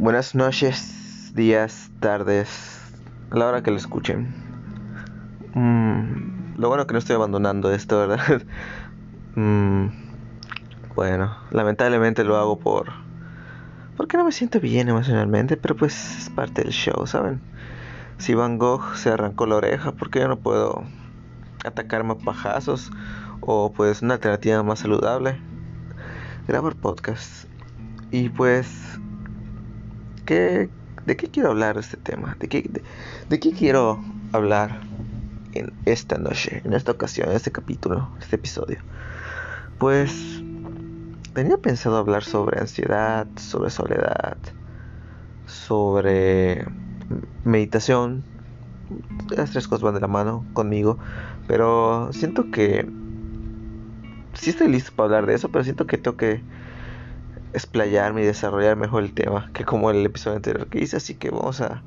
buenas noches, días, tardes, a la hora que lo escuchen. Mm, lo bueno que no estoy abandonando esto, ¿verdad? Mm, bueno, lamentablemente lo hago por... Porque no me siento bien emocionalmente, pero pues es parte del show, ¿saben? Si Van Gogh se arrancó la oreja, ¿por qué yo no puedo atacarme a pajazos? O pues una alternativa más saludable, grabar podcast. Y pues ¿de qué quiero hablar este tema? ¿De qué, de, qué quiero hablar en esta noche, en esta ocasión, en este capítulo, este episodio? Pues tenía pensado hablar sobre ansiedad, sobre soledad, sobre meditación. Las tres cosas van de la mano conmigo, pero siento que sí estoy listo para hablar de eso, pero siento que tengo que explayarme y desarrollar mejor el tema que como el episodio anterior que hice, así que vamos a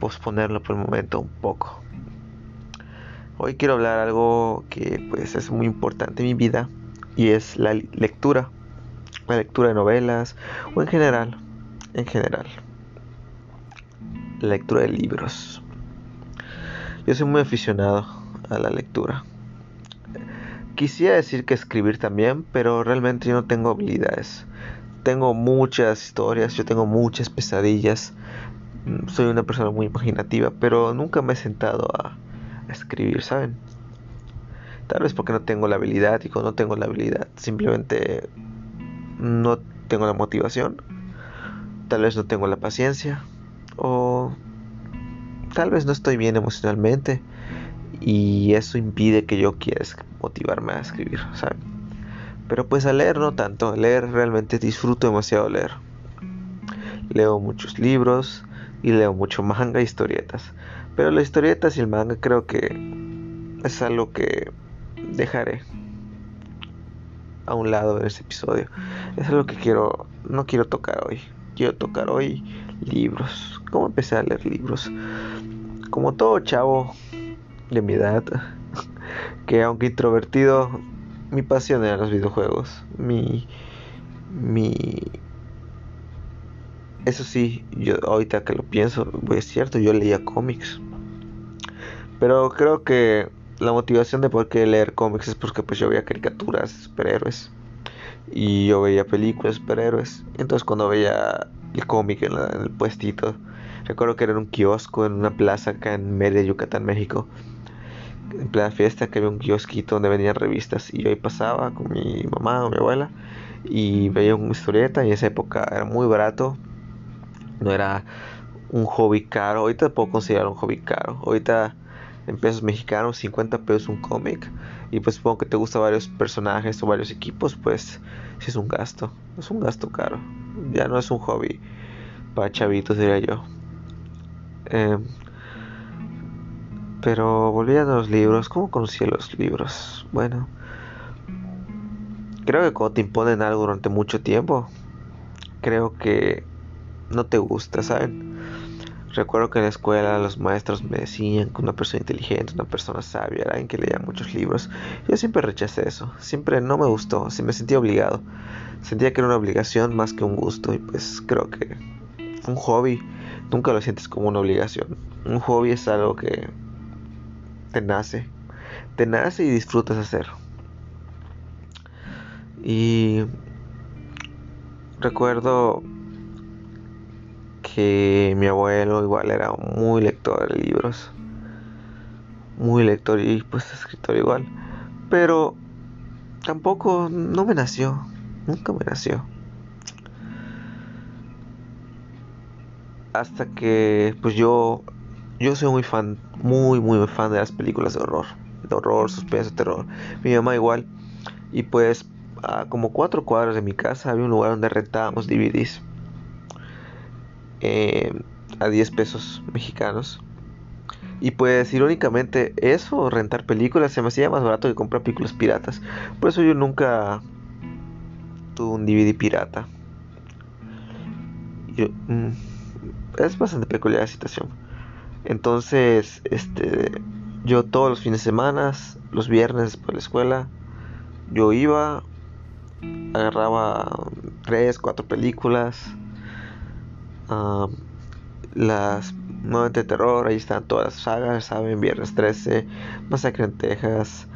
posponerlo por el momento un poco. Hoy quiero hablar algo que pues es muy importante en mi vida y es la lectura, la lectura de novelas o en general, en general, la lectura de libros. Yo soy muy aficionado a la lectura. Quisiera decir que escribir también, pero realmente yo no tengo habilidades tengo muchas historias, yo tengo muchas pesadillas. Mm, soy una persona muy imaginativa, pero nunca me he sentado a, escribir, ¿saben? Tal vez porque no tengo la habilidad y no tengo la habilidad simplemente no tengo la motivación. Tal vez no tengo la paciencia o tal vez no estoy bien emocionalmente y eso impide que yo quiera motivarme a escribir, ¿saben? Pero pues a leer no tanto, leer realmente disfruto demasiado leer. Leo muchos libros y leo mucho manga e historietas. Pero las historietas y el manga creo que es algo que dejaré a un lado en este episodio. Es algo que quiero, no quiero tocar hoy. Quiero tocar hoy libros. ¿Cómo empecé a leer libros? Como todo chavo de mi edad, que aunque introvertido mi pasión eran los videojuegos. Mi. Mi. Eso sí, yo ahorita que lo pienso, es cierto, yo leía cómics. Pero creo que la motivación de por qué leer cómics es porque pues yo veía caricaturas superhéroes. Y yo veía películas superhéroes. Entonces cuando veía el cómic en, en, el puestito, recuerdo que era en un kiosco en una plaza acá en Mérida, Yucatán, México en plena fiesta que había un kiosquito donde venían revistas y yo ahí pasaba con mi mamá o mi abuela y veía una historieta y en esa época era muy barato no era un hobby caro ahorita puedo considerar un hobby caro ahorita en pesos mexicanos 50 pesos un cómic y pues supongo que te gustan varios personajes o varios equipos pues si es un gasto es un gasto caro ya no es un hobby para chavitos diría yo. Eh, pero volviendo a los libros, ¿cómo conocí los libros? Bueno, creo que cuando te imponen algo durante mucho tiempo, creo que no te gusta, ¿saben? Recuerdo que en la escuela los maestros me decían que una persona inteligente, una persona sabia, era alguien que leía muchos libros. Yo siempre rechacé eso, siempre no me gustó, me sentía obligado. Sentía que era una obligación más que un gusto y pues creo que un hobby nunca lo sientes como una obligación. Un hobby es algo que te nace, te nace y disfrutas hacer. Y recuerdo que mi abuelo igual era muy lector de libros, muy lector y pues escritor igual, pero tampoco no me nació, nunca me nació. Hasta que pues yo yo soy muy fan, muy, muy fan de las películas de horror. De horror, suspenso, terror. Mi mamá igual. Y pues, a como cuatro cuadros de mi casa había un lugar donde rentábamos DVDs. Eh, a 10 pesos mexicanos. Y pues irónicamente eso, rentar películas, se me hacía más barato que comprar películas piratas. Por eso yo nunca tuve un DVD pirata. Mm, es bastante peculiar la situación. Entonces, este, yo todos los fines de semana, los viernes después de la escuela, yo iba, agarraba tres, cuatro películas las nuevamente de terror, ahí están todas las sagas, saben, Viernes 13, Masacre en Texas,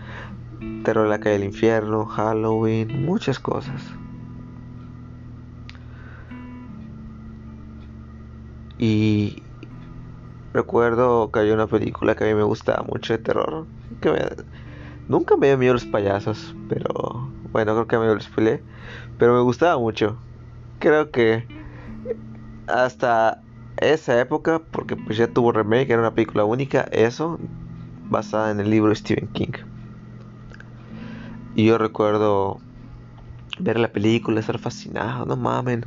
Terror en la calle del infierno, Halloween, muchas cosas. Y recuerdo que había una película que a mí me gustaba mucho de terror, que nunca me dio miedo los payasos, pero bueno, creo que me lo spoilé, pero me gustaba mucho. Creo que hasta esa época, porque pues ya tuvo remake, era una película única, eso, basada en el libro de Stephen King. Y yo recuerdo ver la película, estar fascinado, no mamen,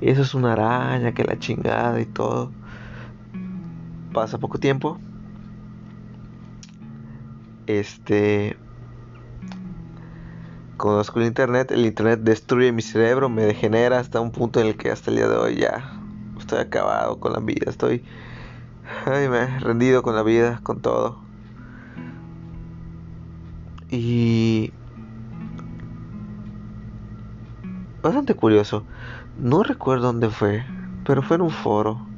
eso es una araña, que la chingada y todo. Pasa poco tiempo. Este. Conozco el internet, el internet destruye mi cerebro, me degenera hasta un punto en el que hasta el día de hoy ya estoy acabado con la vida, estoy ay, me he rendido con la vida, con todo. Y bastante curioso. No recuerdo dónde fue, pero fue en un foro.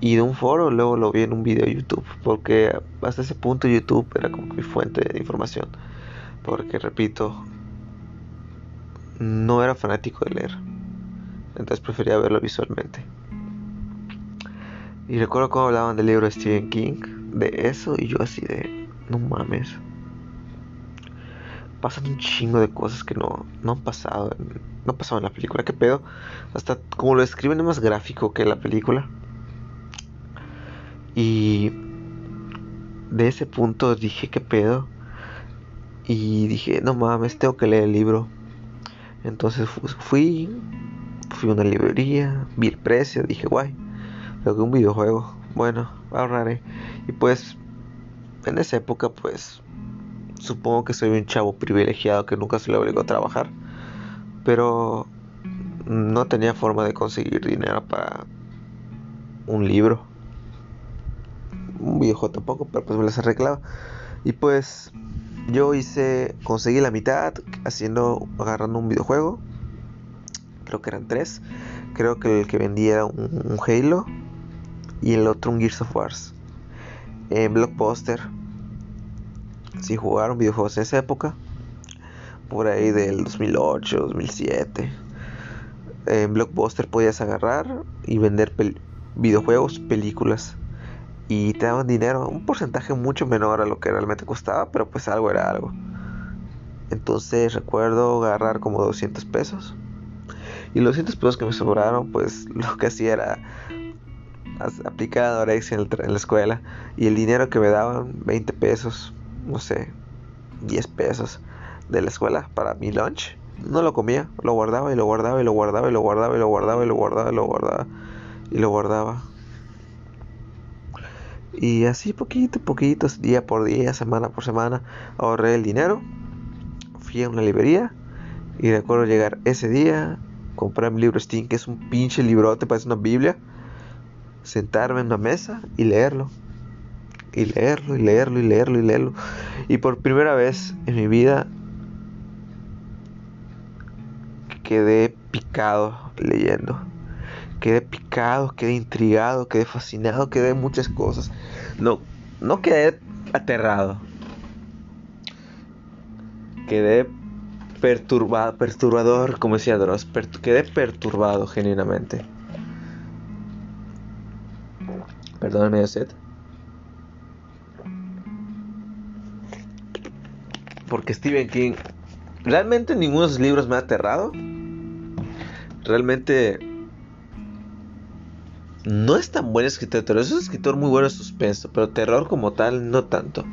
Y de un foro luego lo vi en un video de YouTube, porque hasta ese punto YouTube era como mi fuente de información. Porque repito, no era fanático de leer. Entonces prefería verlo visualmente. Y recuerdo cómo hablaban del libro de Stephen King, de eso, y yo así de, no mames. Pasan un chingo de cosas que no, no han pasado, en, no han en la película. ¿Qué pedo? Hasta como lo escriben es más gráfico que la película. Y de ese punto dije, ¿qué pedo? Y dije, no mames, tengo que leer el libro. Entonces fui, fui a una librería, vi el precio, dije, guay lo que un videojuego. Bueno, ahorraré. Y pues, en esa época, pues, supongo que soy un chavo privilegiado que nunca se le obligó a trabajar. Pero no tenía forma de conseguir dinero para un libro. Un videojuego tampoco, pero pues me las arreglaba. Y pues yo hice, conseguí la mitad haciendo, agarrando un videojuego. Creo que eran tres. Creo que el que vendía era un Halo y el otro un Gears of Wars. En Blockbuster, si jugaron videojuegos en esa época, por ahí del 2008, 2007, en Blockbuster podías agarrar y vender videojuegos, películas. Y te daban dinero, un porcentaje mucho menor a lo que realmente costaba, pero pues algo era algo. Entonces recuerdo agarrar como 200 pesos. Y los 200 pesos que me sobraron, pues lo que hacía era aplicaba anorexia en, en la escuela y el dinero que me daban, 20 pesos, no sé, 10 pesos de la escuela para mi lunch, no lo comía, lo guardaba y lo guardaba y lo guardaba y lo guardaba y lo guardaba y lo guardaba y lo guardaba y lo guardaba. Y así poquito, poquito, día por día, semana por semana, ahorré el dinero, fui a una librería y recuerdo llegar ese día, comprar mi libro Steam, que es un pinche librote, parece una Biblia sentarme en una mesa y leerlo. Y leerlo, y leerlo, y leerlo, y leerlo. Y por primera vez en mi vida quedé picado leyendo. Quedé picado, quedé intrigado, quedé fascinado, quedé muchas cosas. No, no quedé aterrado. Quedé perturbado, perturbador, como decía Dross. quedé perturbado genuinamente. Perdóname sed. Porque Stephen King. Realmente ninguno de sus libros me ha aterrado. Realmente. No es tan buen escritor, pero es un escritor muy bueno de suspenso. Pero terror como tal, no tanto.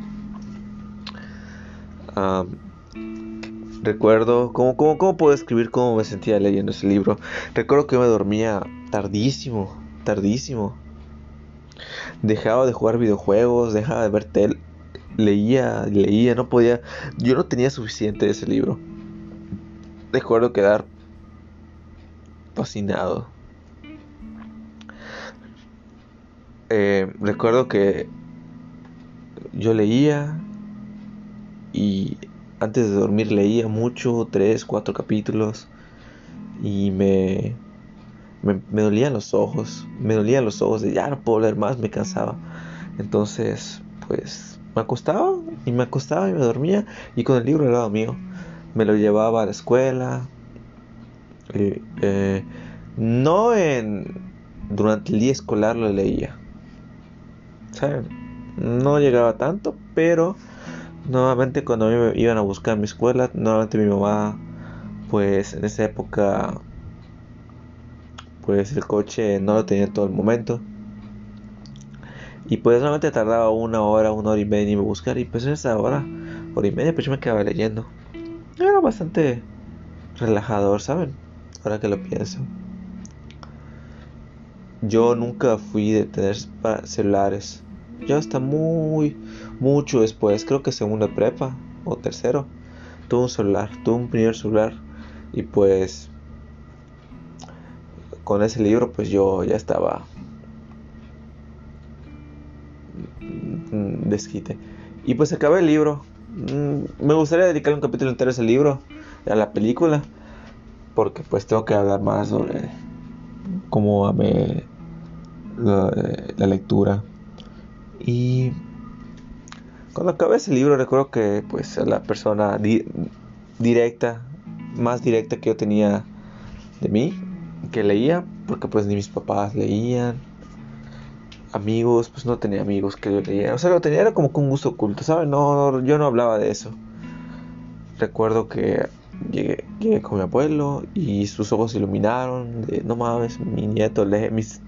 recuerdo. ¿cómo, cómo, ¿Cómo puedo escribir cómo me sentía leyendo ese libro? Recuerdo que me dormía tardísimo. Tardísimo dejaba de jugar videojuegos, dejaba de ver tele, leía, leía, no podía, yo no tenía suficiente de ese libro. Recuerdo quedar fascinado. Eh, recuerdo que yo leía y antes de dormir leía mucho, tres, cuatro capítulos y me me, dolían los ojos, me dolían los ojos de ya no puedo leer más, me cansaba. Entonces, pues me acostaba y me acostaba y me dormía y con el libro al lado mío. Me lo llevaba a la escuela. Eh, no en durante el día escolar lo leía. ¿Saben? No llegaba tanto, pero nuevamente cuando me iban a buscar mi escuela, nuevamente mi mamá, pues en esa época, pues el coche no lo tenía todo el momento. Y pues solamente tardaba una hora, una hora y media en irme a buscar. Y pues en esa hora, hora y media, pues yo me quedaba leyendo. Era bastante relajador, ¿saben? Ahora que lo pienso. Yo nunca fui de tener celulares. Yo hasta muy, mucho después, creo que segunda prepa o tercero, tuve un celular, tuve un primer celular. Y pues con ese libro pues yo ya estaba desquite. Y pues acabé el libro. Mm, me gustaría dedicar un capítulo entero a ese libro, a la película, porque pues tengo que hablar más sobre cómo amé la, la lectura. Y cuando acabé ese libro recuerdo que pues la persona directa, más directa que yo tenía de mí, que leía, porque pues ni mis papás leían, amigos, pues no tenía amigos que yo leía. O sea, lo tenía era como con un gusto oculto, ¿sabes? No, yo no hablaba de eso. Recuerdo que llegué, con mi abuelo y sus ojos se iluminaron. De, no mames, mi nieto lee. Mis,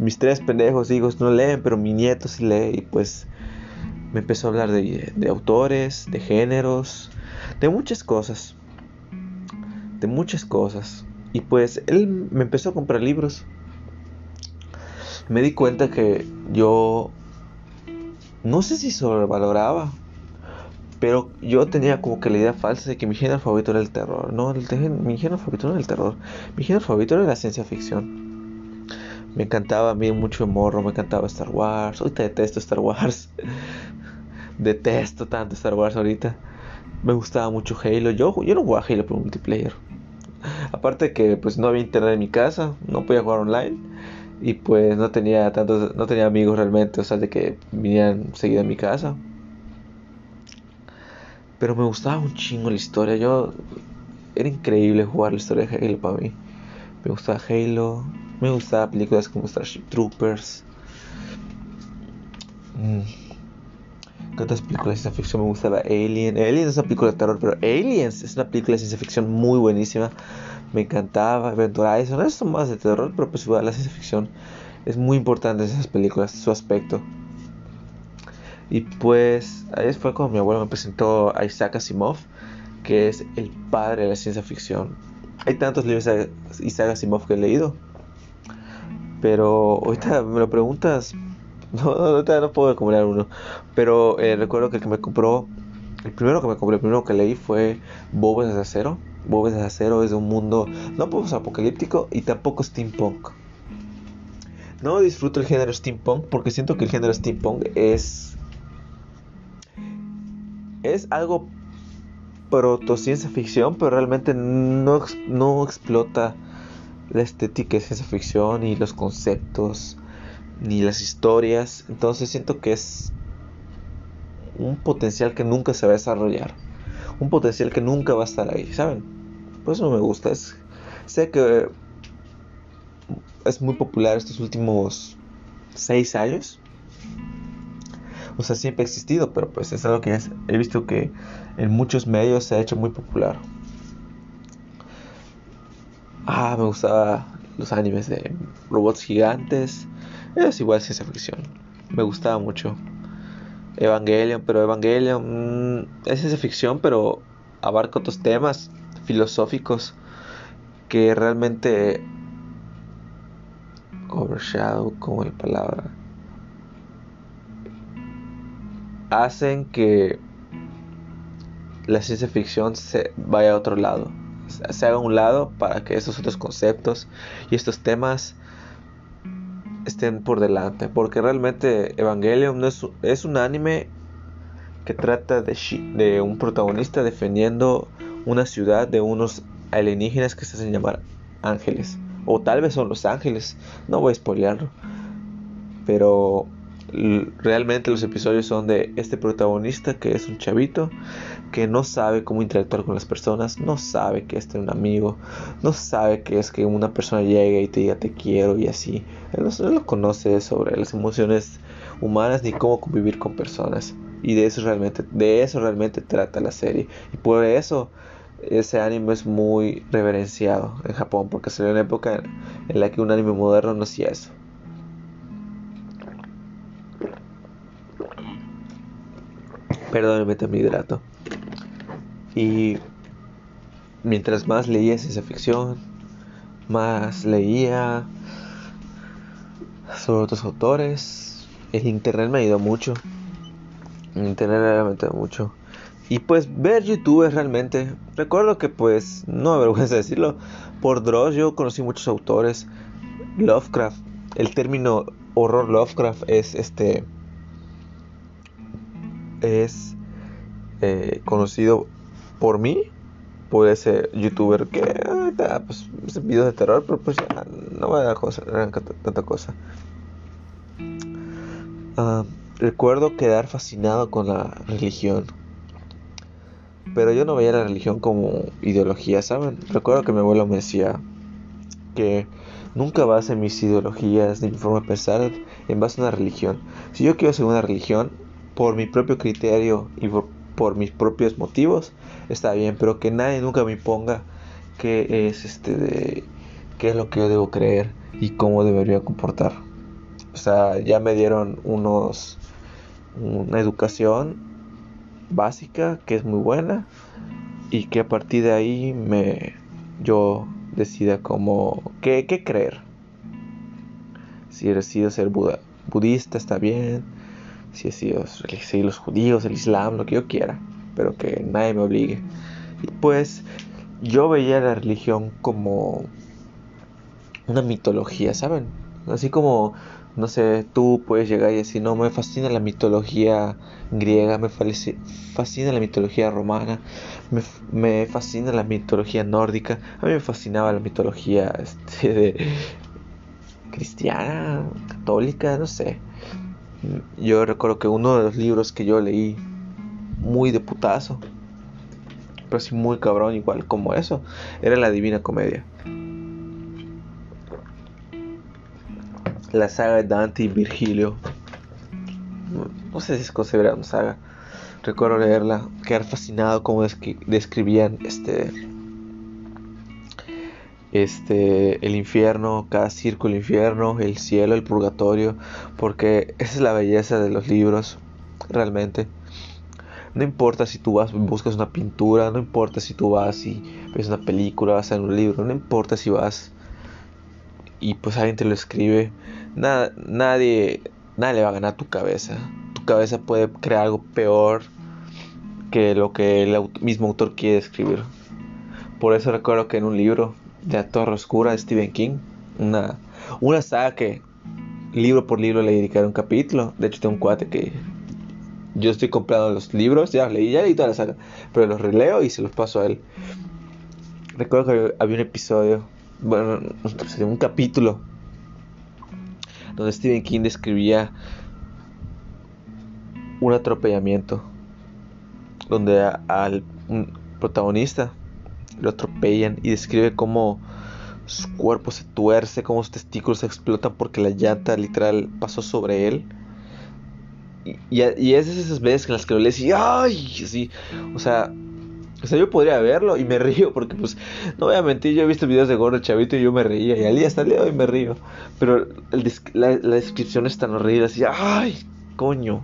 mis tres pendejos hijos no leen, pero mi nieto sí lee. Y pues me empezó a hablar de, de autores, de géneros, de muchas cosas. De muchas cosas. Y pues él me empezó a comprar libros me di cuenta que yo no sé si sobrevaloraba, pero yo tenía como que la idea falsa de que mi género favorito era el terror. No, el mi género favorito no era el terror, mi género favorito era la ciencia ficción. Me encantaba a mí mucho morro, me encantaba Star Wars. Ahorita detesto Star Wars. detesto tanto Star Wars ahorita. Me gustaba mucho Halo. Yo, yo no jugaba Halo por multiplayer. Aparte que pues no había internet en mi casa, no podía jugar online y pues no tenía tantos no tenía amigos realmente o sea de que vinieran seguido a mi casa pero me gustaba un chingo la historia yo era increíble jugar la historia de Halo para mí me gustaba Halo me gustaba películas como Starship Troopers mm. ¿Qué otras películas de ciencia ficción me gustaba? Alien. Alien es una película de terror, pero Aliens es una película de ciencia ficción muy buenísima me encantaba Horizon, no es más de terror, pero pues igual la ciencia ficción es muy importante en esas películas, su aspecto. Y pues ahí fue cuando mi abuelo me presentó a Isaac Asimov, que es el padre de la ciencia ficción. Hay tantos libros de Isaac Asimov que he leído, pero ahorita me lo preguntas, no, ahorita no puedo acumular uno. Pero eh, recuerdo que el que me compró, el primero que me compré, el primero que leí fue Bobos de Acero Bobes de Acero es un mundo no apocalíptico y tampoco steampunk. No disfruto el género steampunk porque siento que el género steampunk es es algo proto ciencia ficción, pero realmente no, no explota la estética de ciencia ficción ni los conceptos ni las historias. Entonces siento que es un potencial que nunca se va a desarrollar un potencial que nunca va a estar ahí, ¿saben? Por eso no me gusta. Es, sé que es muy popular estos últimos seis años. O sea, siempre ha existido, pero pues es algo que he visto que en muchos medios se ha hecho muy popular. Ah, me gustaba los animes de robots gigantes. Es igual ciencia ficción. Me gustaba mucho. Evangelion, pero Evangelion mm, es ciencia ficción, pero abarca otros temas filosóficos que realmente overshadow como la palabra hacen que la ciencia ficción se vaya a otro lado se haga un lado para que esos otros conceptos y estos temas estén por delante. Porque realmente Evangelion es, es un anime que trata de, de un protagonista defendiendo una ciudad de unos alienígenas que se hacen llamar ángeles O tal vez son Los Ángeles. No voy a spoilearlo. Pero realmente los episodios son de este protagonista que es un chavito que no sabe cómo interactuar con las personas, no sabe que es un amigo, no sabe que es que una persona llegue y te diga te quiero y así. Él no, lo conoce sobre las emociones humanas ni cómo convivir con personas. Y de eso realmente, de eso realmente trata la serie. Y por eso ese anime es muy reverenciado en Japón, porque sería una época en la que un anime moderno no hacía eso. Perdóneme, me hidrato. Y mientras más leía ciencia ficción, más leía sobre otros autores. El internet me ayudó mucho. El internet realmente mucho. Y pues ver YouTube realmente. Recuerdo que pues, no me avergüenza decirlo, por Dross yo conocí muchos autores. Lovecraft. El término horror Lovecraft es este es eh, conocido por mí, por ese youtuber que ah, pues, videos de terror, pero pues no voy a dar cosa, tanta cosa. Ah, recuerdo quedar fascinado con la religión. Pero yo no veía la religión como ideología, ¿saben? Recuerdo que mi abuelo me decía que nunca base mis ideologías ni mi forma de pensar en base a una religión. Si yo quiero seguir una religión, por mi propio criterio y por, mis propios motivos, está bien, pero que nadie nunca me imponga qué es este de qué es lo que yo debo creer y cómo debería comportar. O sea, ya me dieron unos una educación básica que es muy buena y que a partir de ahí me yo decida cómo qué, qué creer. Si decido ser budista está bien si he sido los judíos, el islam, lo que yo quiera, pero que nadie me obligue. Y pues yo veía la religión como una mitología, ¿saben? Así como, no sé, tú puedes llegar y decir, no, me fascina la mitología griega, me fascina la mitología romana, me, fascina la mitología nórdica, a mí me fascinaba la mitología este, cristiana, católica, no sé. Yo recuerdo que uno de los libros que yo leí muy de putazo, pero sí muy cabrón, igual como eso, era La Divina Comedia. La saga de Dante y Virgilio. No, sé si es considerada una saga. Recuerdo leerla, quedar fascinado como describían este este, el infierno, cada círculo infierno, el cielo, el purgatorio, porque esa es la belleza de los libros, realmente. No importa si tú vas buscas una pintura, no importa si tú vas y ves una película, vas a un libro, no importa si vas y pues alguien te lo escribe, nada, nadie, nadie le va a ganar tu cabeza. Tu cabeza puede crear algo peor que lo que el mismo autor quiere escribir. Por eso recuerdo que en un libro La Torre Oscura de Stephen King. Una, una saga que libro por libro le dedicaré un capítulo. De hecho, tengo un cuate que yo estoy comprando los libros, ya leí, ya leí toda la saga, pero los releo y se los paso a él. Recuerdo que había un episodio, bueno, un capítulo, donde Stephen King describía un atropellamiento, donde al protagonista lo atropellan y describe cómo su cuerpo se tuerce, cómo sus testículos se explotan porque la llanta literal pasó sobre él. Y, y, es esas veces en las que lo lees y ¡ay! Así, o sea, o sea, yo podría verlo y me río porque, pues, no voy a mentir, yo he visto videos de Gordo Chavito y yo me reía. Y al día hasta el hoy me río. Pero la, descripción es tan horrible, así, ¡ay! Coño.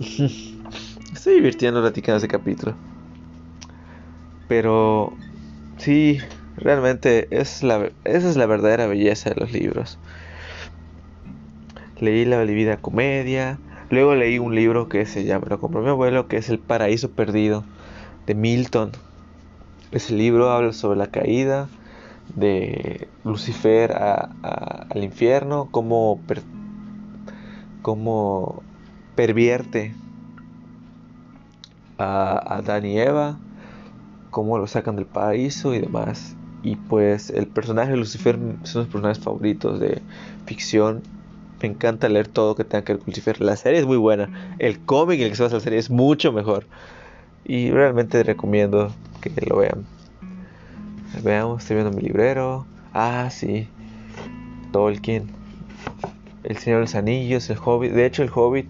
Estoy divirtiendo platicando ese capítulo. Pero sí, realmente es la, esa es la verdadera belleza de los libros. Leí La Divina Comedia, luego leí un libro que se llama, lo compró mi abuelo, que es El Paraíso Perdido, de Milton. Ese libro habla sobre la caída de Lucifer al infierno, cómo, cómo pervierte a Adán y Eva cómo lo sacan del paraíso y demás. Y pues el personaje de Lucifer son los personajes favoritos de ficción. Me encanta leer todo que tenga que ver con Lucifer. La serie es muy buena. El cómic en el que se basa la serie es mucho mejor. Y realmente recomiendo que lo vean. Veamos, estoy viendo mi librero. Ah, sí. Tolkien. El Señor de los Anillos, el Hobbit. De hecho, el Hobbit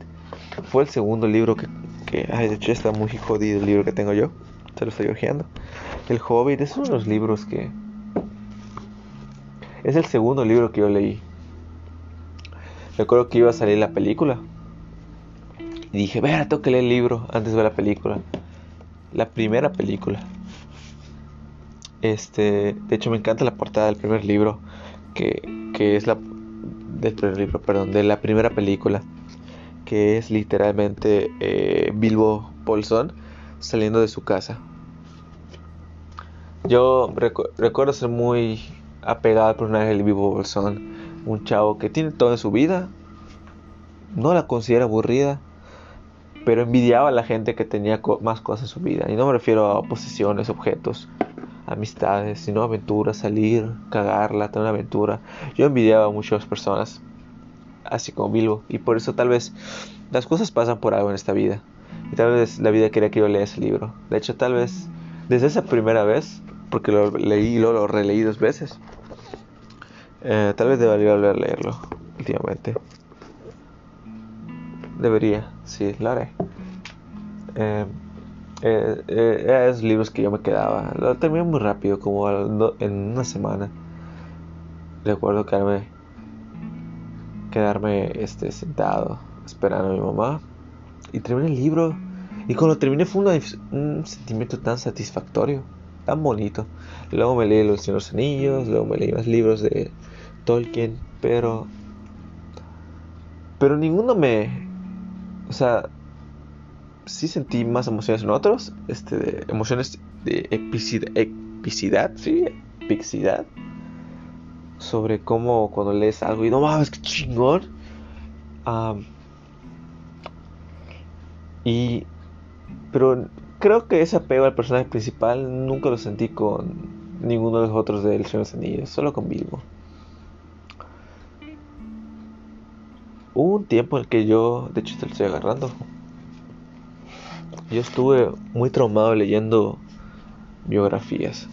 fue el segundo libro que, que ay, de hecho está muy jodido el libro que tengo yo. Se lo estoy ojeando. El Hobbit es uno de los libros que es el segundo libro que yo leí. Recuerdo que iba a salir la película. Y dije, vea, tengo que leer el libro antes de ver la película. La primera película. Este, de hecho me encanta la portada del primer libro, que, que es la del primer libro, perdón, de la primera película, que es literalmente eh, Bilbo Bolsón saliendo de su casa. Yo recuerdo ser muy apegado al personaje de Bilbo Bolsón, un chavo que tiene todo en su vida, no la considera aburrida, pero envidiaba a la gente que tenía más cosas en su vida. Y no me refiero a posesiones, objetos, amistades, sino aventuras, salir, cagarla, tener una aventura. Yo envidiaba a muchas personas, así como Bilbo, y por eso tal vez las cosas pasan por algo en esta vida. Y tal vez la vida quería que yo lea ese libro. De hecho, tal vez desde esa primera vez, porque lo leí y lo releí dos veces, eh, tal vez debería volver a leerlo últimamente. Debería, sí, lo haré. Eh, eh, esos libros que yo me quedaba. Lo terminé muy rápido, como en una semana. Recuerdo quedarme, quedarme este, sentado esperando a mi mamá. Y terminé el libro. Y cuando terminé fue un sentimiento tan satisfactorio, tan bonito. Luego me leí Los Señores Anillos, luego me leí más libros de Tolkien, pero. Pero ninguno me. O sea, sí sentí más emociones en otros, este, emociones de epicidad, sí, epicidad, sobre cómo cuando lees algo y no mames, que chingón. Y, pero creo que ese apego al personaje principal nunca lo sentí con ninguno de los otros del Señor de los Anillos, solo con Bilbo. Hubo un tiempo en el que yo, de hecho te lo estoy agarrando, yo estuve muy traumado leyendo biografías.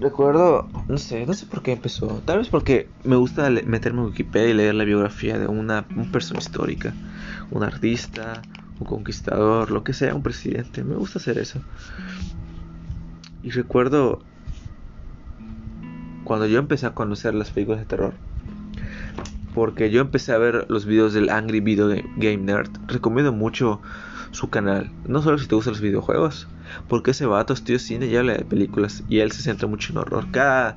Recuerdo, no sé, no sé por qué empezó. Tal vez porque me gusta meterme en Wikipedia y leer la biografía de una, persona histórica, un artista, un conquistador, lo que sea, un presidente. Me gusta hacer eso. Y recuerdo cuando yo empecé a conocer las películas de terror. Porque yo empecé a ver los videos del Angry Video Game Nerd. Recomiendo mucho su canal. No solo si te gustan los videojuegos. Porque ese vato estudia cine y habla de películas. Y él se centra mucho en horror. Cada,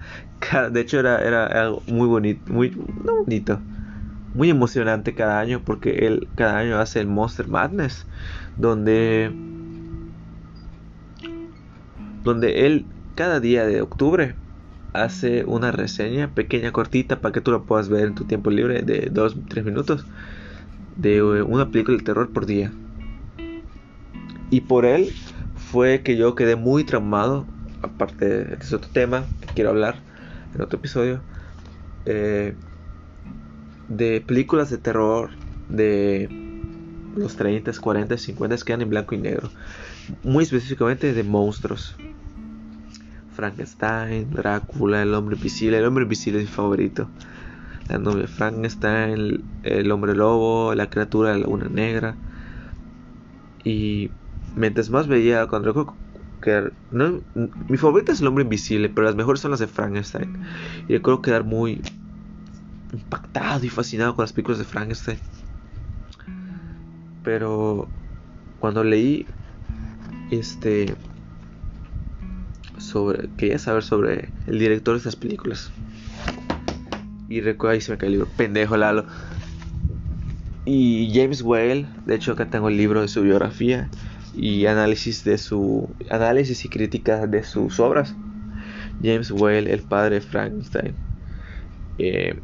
de hecho era, era algo muy bonito. Muy bonito. Muy emocionante cada año. Porque él cada año hace el Monster Madness. Donde... Donde él cada día de octubre hace una reseña pequeña, cortita, para que tú la puedas ver en tu tiempo libre de 2-3 minutos de eh, una película de terror por día. Y por él fue que yo quedé muy traumado, aparte de este otro tema que quiero hablar en otro episodio, eh, de películas de terror de los 30, 40, 50 que eran en blanco y negro. Muy específicamente de monstruos. Frankenstein, Drácula, El Hombre Invisible. El Hombre Invisible es mi favorito. La novia Frankenstein, el, Hombre Lobo, la criatura de la Laguna Negra. Y mientras más veía, cuando recuerdo que no, mi favorita es El Hombre Invisible, pero las mejores son las de Frankenstein. Y recuerdo quedar muy impactado y fascinado con las películas de Frankenstein. Pero cuando leí este sobre quería saber sobre el director de estas películas. Y recuerdo ahí se me cae el libro, pendejo Lalo. Y James Whale, de hecho acá tengo el libro de su biografía y análisis de su análisis y crítica de sus obras. James Whale, el padre de Frankenstein. Eh,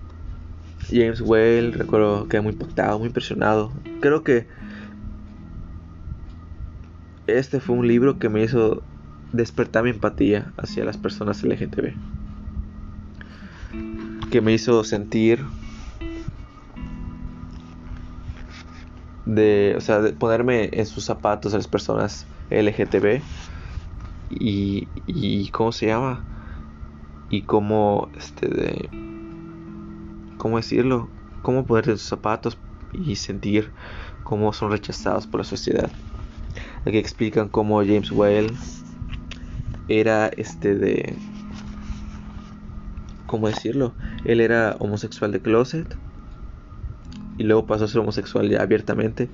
James Whale, recuerdo que muy impactado, muy impresionado. Creo que este fue un libro que me hizo despertar mi empatía hacia las personas LGTB. Que me hizo sentir de, o sea, de ponerme en sus zapatos a las personas LGTB y, y cómo se llama y cómo este de cómo decirlo cómo en sus zapatos y sentir cómo son rechazados por la sociedad. Aquí explican cómo James Whale era este de cómo decirlo él era homosexual de closet y luego pasó a ser homosexual ya abiertamente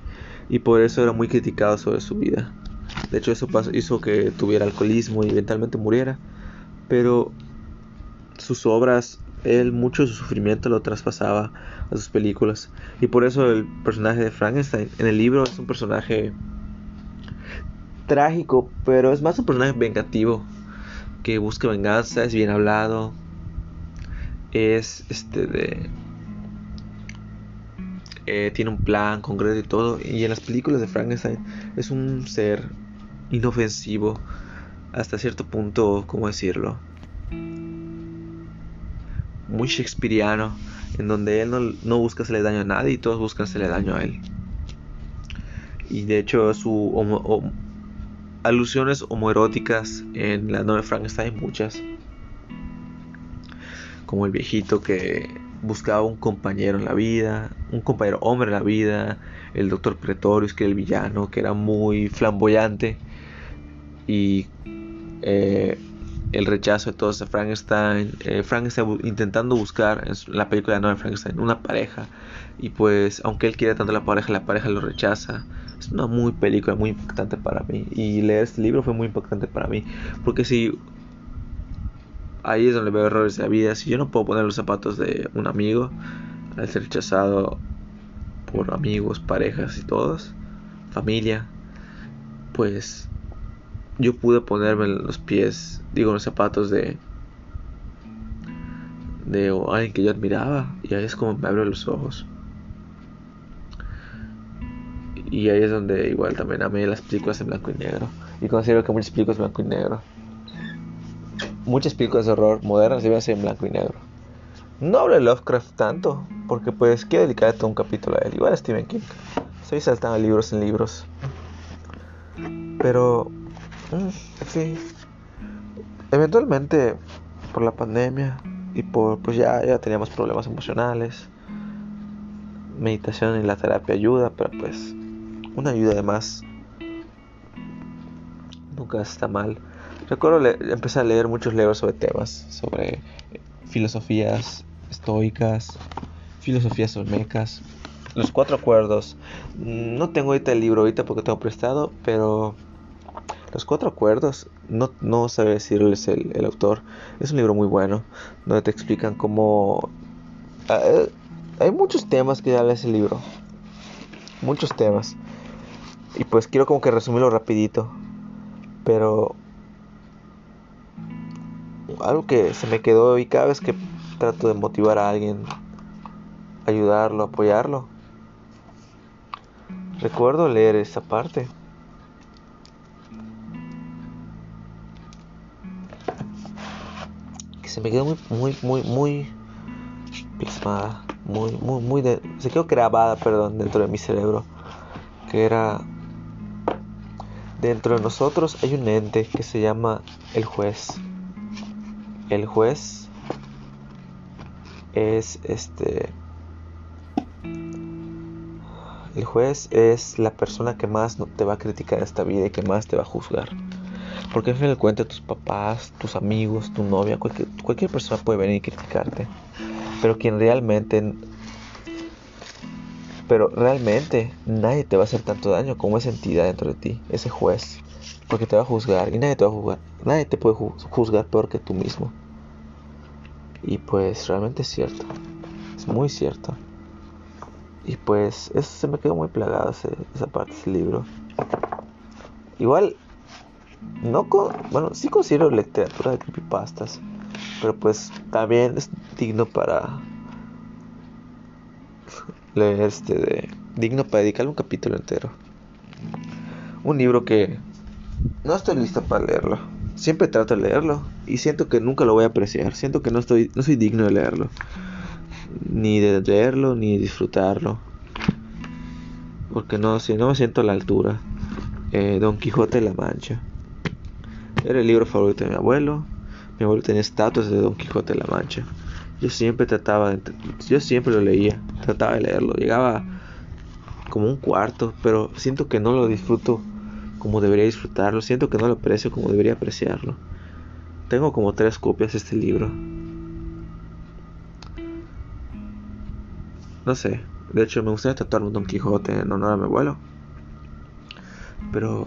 y por eso era muy criticado sobre su vida. De hecho eso hizo que tuviera alcoholismo y eventualmente muriera pero sus obras, él mucho de su sufrimiento lo traspasaba a sus películas. Y por eso el personaje de Frankenstein en el libro es un personaje trágico, pero es más un personaje vengativo, que busca venganza, es bien hablado, es este de... Eh, tiene un plan concreto y todo. Y en las películas de Frankenstein es un ser inofensivo hasta cierto punto, ¿cómo decirlo? Muy shakespeariano, en donde él no, busca hacerle daño a nadie y todos buscan hacerle daño a él. Y de hecho, su alusiones homoeróticas en la novela Frankenstein, muchas. Como el viejito que buscaba un compañero en la vida, un compañero hombre en la vida, el doctor Pretorius, que era el villano, que era muy flamboyante. Y eh, el rechazo de todos a Frankenstein, eh, Frankenstein intentando buscar en la película de Frankenstein una pareja y pues aunque él quiere tanto la pareja, la pareja lo rechaza. Es una muy película muy impactante para mí y leer este libro fue muy impactante para mí porque si ahí es donde veo errores de la vida, si yo no puedo poner los zapatos de un amigo al ser rechazado por amigos, parejas y todos, familia, pues yo pude ponerme los pies, digo, los zapatos de de alguien que yo admiraba y ahí es como me abrió los ojos. Y ahí es donde igual también amé las películas en blanco y negro. Y considero que muchas películas en blanco y negro. Muchas películas de horror modernas deben ser en blanco y negro. No hablo de Lovecraft tanto, porque pues quiero dedicar todo un capítulo a él. Igual a Stephen King. Estoy saltando libros en libros. Pero Mm, sí. Eventualmente, por la pandemia y por, pues ya, ya teníamos problemas emocionales. Meditación y la terapia ayuda, pero pues una ayuda además nunca está mal. Recuerdo empezar a leer muchos libros sobre temas, sobre filosofías estoicas, filosofías olmecas, los cuatro acuerdos. No tengo ahorita el libro ahorita porque tengo prestado, pero los cuatro acuerdos, no, no sabe decirles el, el autor, es un libro muy bueno, donde te explican cómo... Ah, eh, hay muchos temas que habla ese libro, muchos temas. Y pues quiero como que resumirlo rapidito, pero algo que se me quedó y cada vez que trato de motivar a alguien, ayudarlo, apoyarlo, recuerdo leer esa parte. Se me quedó muy, muy, muy, muy plasmada, muy, muy, muy, de, se quedó grabada, perdón, dentro de mi cerebro, que era, dentro de nosotros hay un ente que se llama el juez. El juez es este, el juez es la persona que más te va a criticar en esta vida y que más te va a juzgar. Porque al final de cuentas tus papás, tus amigos, tu novia, cualquier, persona puede venir y criticarte. Pero quien realmente... Pero realmente nadie te va a hacer tanto daño como esa entidad dentro de ti, ese juez. Porque te va a juzgar y nadie te va a juzgar. Nadie te puede juzgar peor que tú mismo. Y pues realmente es cierto. Es muy cierto. Y pues eso se me quedó muy plagado esa parte del libro. Igual no bueno, sí considero literatura de creepypastas, pero pues también es digno para leer este de digno para dedicarle un capítulo entero. Un libro que no estoy listo para leerlo. siempre trato de leerlo y siento que nunca lo voy a apreciar. Siento que no estoy, no soy digno de leerlo, ni de leerlo ni disfrutarlo, porque no, si no me siento a la altura. Eh, Don Quijote de la Mancha era el libro favorito de mi abuelo. Mi abuelo tenía estatuas de Don Quijote de la Mancha. Yo siempre trataba, yo siempre lo leía, trataba de leerlo. Llegaba como un cuarto, pero siento que no lo disfruto como debería disfrutarlo. Siento que no lo aprecio como debería apreciarlo. Tengo como tres copias de este libro. No sé. De hecho, me gustaría tatuarme un Don Quijote en honor a mi abuelo. Pero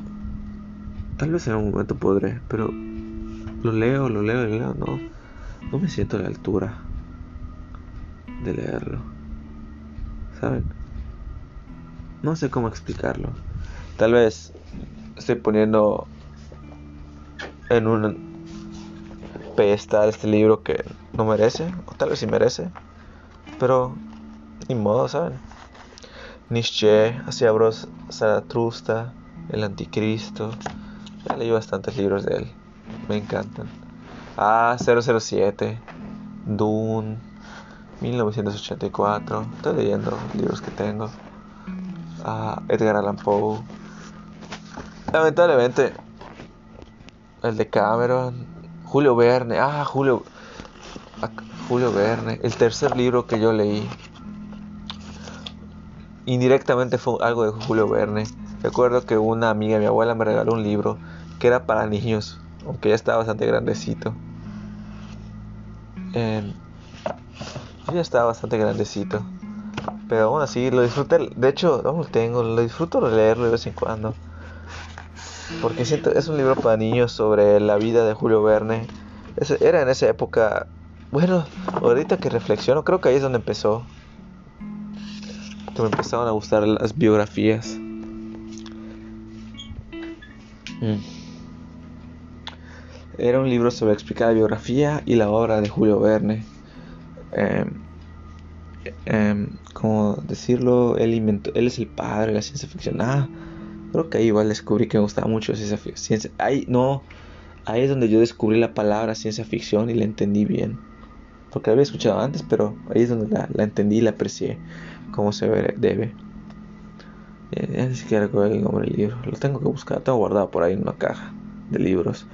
tal vez en algún momento podré. Pero lo leo, lo leo, lo leo. No, no me siento a la altura de leerlo. ¿Saben? No sé cómo explicarlo. Tal vez estoy poniendo en un pedestal este libro que no merece, o tal vez sí merece, pero ni modo, ¿saben? Nietzsche, hacia Bros Zaratrusta, El Anticristo. Ya leí bastantes libros de él, me encantan. Ah, 007, Dune, 1984. Estoy leyendo libros que tengo. Ah, Edgar Allan Poe. Lamentablemente, el de Cameron, Julio Verne, ah, Julio, Julio Verne, el tercer libro que yo leí, indirectamente fue algo de Julio Verne. Recuerdo que una amiga de mi abuela me regaló un libro que era para niños, aunque ya estaba bastante grandecito. Em, yo ya estaba bastante grandecito, pero aún así lo disfruté. De hecho, aún lo tengo, lo disfruto leerlo de vez en cuando. Porque siento, es un libro para niños sobre la vida de Julio Verne. era en esa época. Bueno, ahorita que reflexiono, creo que ahí es donde empezó. Que me empezaron a gustar las biografías. Mm. Era un libro sobre explicar la biografía y la obra de Julio Verne. Eh, decirlo, él, inventó, él es el padre de la ciencia ficción. Ah, Creo que ahí igual descubrí que me gustaba mucho ciencia ficción. Ahí, no, ahí es donde yo descubrí la palabra ciencia ficción y la entendí bien. Porque la había escuchado antes, pero ahí es donde la, entendí y la aprecié como se debe. Ni siquiera recuerdo el libro. Lo tengo que buscar, lo tengo guardado por ahí en una caja de libros.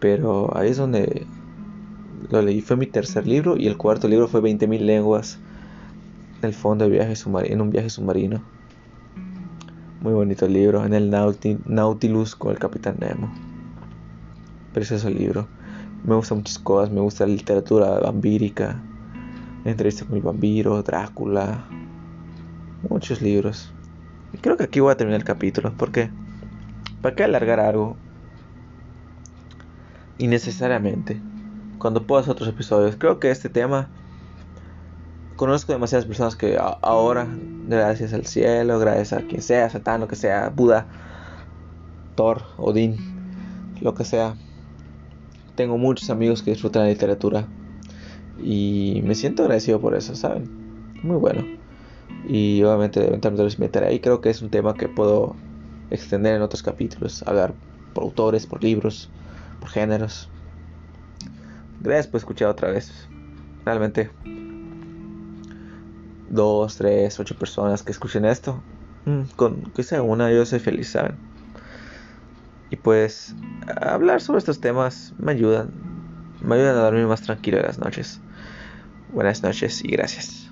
Pero ahí es donde lo leí. Fue mi tercer libro y el cuarto libro fue 20.000 lenguas en el fondo de viaje en un viaje submarino. Muy bonito el libro. En el Nautilus con el Capitán Nemo. Precioso libro. Me gusta muchas cosas. Me gusta la literatura vampírica. Entrevista con el vampiro, Drácula. Muchos libros. Y creo que aquí voy a terminar el capítulo. porque ¿Para qué alargar algo? Innecesariamente. Cuando puedas otros episodios. Creo que este tema conozco demasiadas personas que ahora, gracias al cielo, gracias a quien sea, Satán, lo que sea, Buda, Thor, Odín, lo que sea, tengo muchos amigos que disfrutan la literatura y me siento agradecido por eso, ¿saben? Muy bueno. Y obviamente eventualmente los meteré ahí. Creo que es un tema que puedo extender en otros capítulos, hablar por autores, por libros, por géneros. Gracias por escuchar otra vez. Realmente dos, tres, ocho personas que escuchen esto, mm, con que sea una, yo soy feliz, ¿saben? Y pues hablar sobre estos temas me ayudan, me ayudan a dormir más tranquilo en las noches. Buenas noches y gracias.